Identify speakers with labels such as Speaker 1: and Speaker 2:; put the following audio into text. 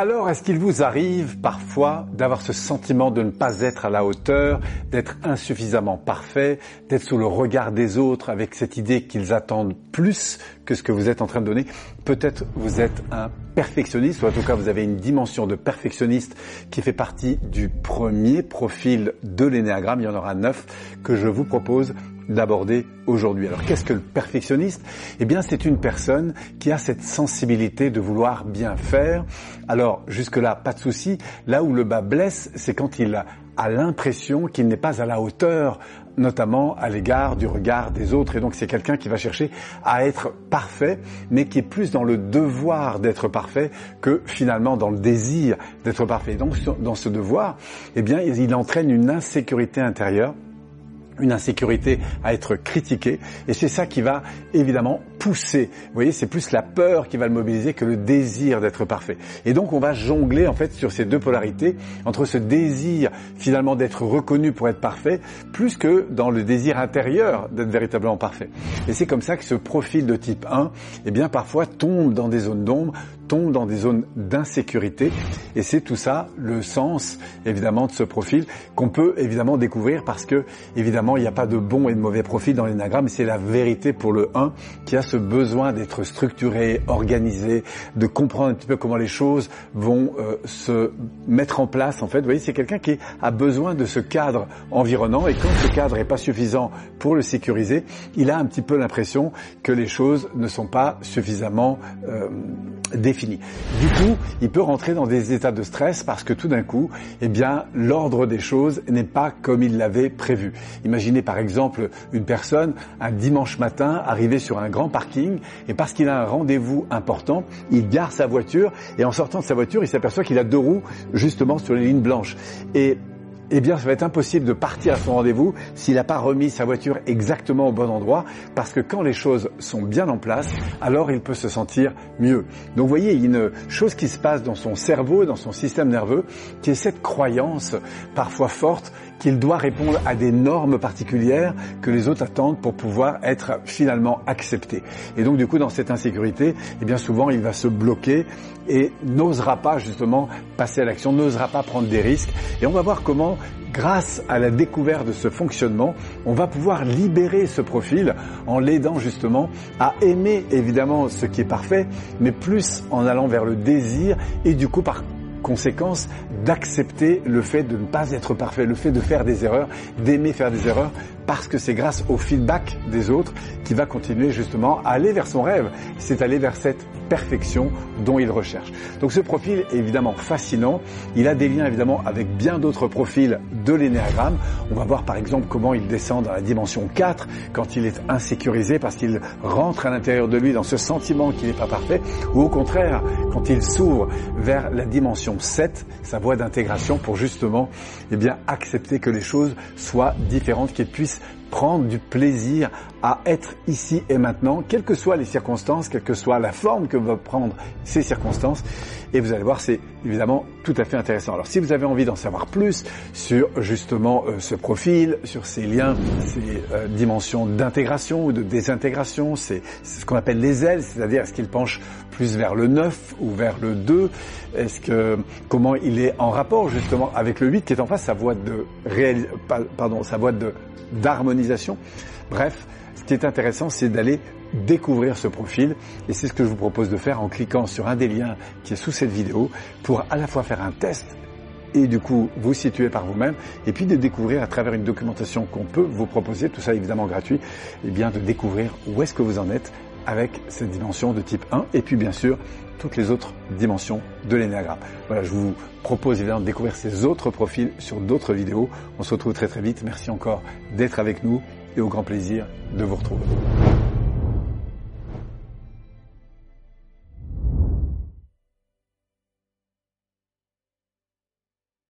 Speaker 1: Alors, est-ce qu'il vous arrive parfois d'avoir ce sentiment de ne pas être à la hauteur, d'être insuffisamment parfait, d'être sous le regard des autres avec cette idée qu'ils attendent plus que ce que vous êtes en train de donner? Peut-être vous êtes un perfectionniste, ou en tout cas vous avez une dimension de perfectionniste qui fait partie du premier profil de l'énéagramme. Il y en aura neuf que je vous propose d'aborder aujourd'hui. Alors qu'est-ce que le perfectionniste? Eh bien c'est une personne qui a cette sensibilité de vouloir bien faire. Alors jusque-là, pas de souci. Là où le bas blesse, c'est quand il a l'impression qu'il n'est pas à la hauteur, notamment à l'égard du regard des autres. Et donc c'est quelqu'un qui va chercher à être parfait, mais qui est plus dans le devoir d'être parfait que finalement dans le désir d'être parfait. donc dans ce devoir, eh bien il entraîne une insécurité intérieure une insécurité à être critiquée. Et c'est ça qui va évidemment pousser. Vous voyez, c'est plus la peur qui va le mobiliser que le désir d'être parfait. Et donc on va jongler en fait sur ces deux polarités, entre ce désir finalement d'être reconnu pour être parfait, plus que dans le désir intérieur d'être véritablement parfait. Et c'est comme ça que ce profil de type 1, eh bien parfois tombe dans des zones d'ombre, tombe dans des zones d'insécurité. Et c'est tout ça le sens évidemment de ce profil qu'on peut évidemment découvrir parce que évidemment il n'y a pas de bon et de mauvais profil dans l'énagramme, c'est la vérité pour le 1 qui a ce besoin d'être structuré, organisé, de comprendre un petit peu comment les choses vont euh, se mettre en place en fait. Vous voyez, c'est quelqu'un qui a besoin de ce cadre environnant et quand ce cadre n'est pas suffisant pour le sécuriser, il a un petit peu l'impression que les choses ne sont pas suffisamment euh, défini. Du coup, il peut rentrer dans des états de stress parce que tout d'un coup, eh bien, l'ordre des choses n'est pas comme il l'avait prévu. Imaginez par exemple une personne un dimanche matin arriver sur un grand et parce qu'il a un rendez-vous important, il gare sa voiture et en sortant de sa voiture, il s'aperçoit qu'il a deux roues justement sur les lignes blanches. Et eh bien, ça va être impossible de partir à son rendez-vous s'il n'a pas remis sa voiture exactement au bon endroit, parce que quand les choses sont bien en place, alors il peut se sentir mieux. Donc, vous voyez, il y a une chose qui se passe dans son cerveau, dans son système nerveux, qui est cette croyance parfois forte qu'il doit répondre à des normes particulières que les autres attendent pour pouvoir être finalement accepté. Et donc, du coup, dans cette insécurité, eh bien, souvent, il va se bloquer et n'osera pas justement passer à l'action, n'osera pas prendre des risques. Et on va voir comment grâce à la découverte de ce fonctionnement, on va pouvoir libérer ce profil en l'aidant justement à aimer évidemment ce qui est parfait, mais plus en allant vers le désir et du coup par conséquence d'accepter le fait de ne pas être parfait, le fait de faire des erreurs, d'aimer faire des erreurs, parce que c'est grâce au feedback des autres qu'il va continuer justement à aller vers son rêve, c'est aller vers cette perfection dont il recherche. Donc ce profil est évidemment fascinant, il a des liens évidemment avec bien d'autres profils de l'énéagramme. On va voir par exemple comment il descend dans la dimension 4 quand il est insécurisé parce qu'il rentre à l'intérieur de lui dans ce sentiment qu'il n'est pas parfait, ou au contraire quand il s'ouvre vers la dimension 7, sa voie d'intégration pour justement eh bien, accepter que les choses soient différentes, qu'il puisse prendre du plaisir à être ici et maintenant, quelles que soient les circonstances, quelle que soit la forme que vont prendre ces circonstances. Et vous allez voir, c'est évidemment tout à fait intéressant. Alors si vous avez envie d'en savoir plus sur justement euh, ce profil, sur ces liens, ces euh, dimensions d'intégration ou de désintégration, c'est ce qu'on appelle les ailes, c'est-à-dire est-ce qu'il penche plus vers le 9 ou vers le 2 Est-ce que comment il est en rapport justement avec le 8 qui est en face sa voie de réel, pardon, sa voie d'harmonisation. Bref, ce qui est intéressant, c'est d'aller découvrir ce profil. Et c'est ce que je vous propose de faire en cliquant sur un des liens qui est sous cette vidéo pour à la fois faire un test et du coup vous situer par vous-même et puis de découvrir à travers une documentation qu'on peut vous proposer, tout ça évidemment gratuit, et eh bien de découvrir où est-ce que vous en êtes avec cette dimension de type 1 et puis bien sûr toutes les autres dimensions de l'énéagramme. Voilà, je vous propose évidemment de découvrir ces autres profils sur d'autres vidéos. On se retrouve très très vite. Merci encore d'être avec nous et au grand plaisir de vous retrouver.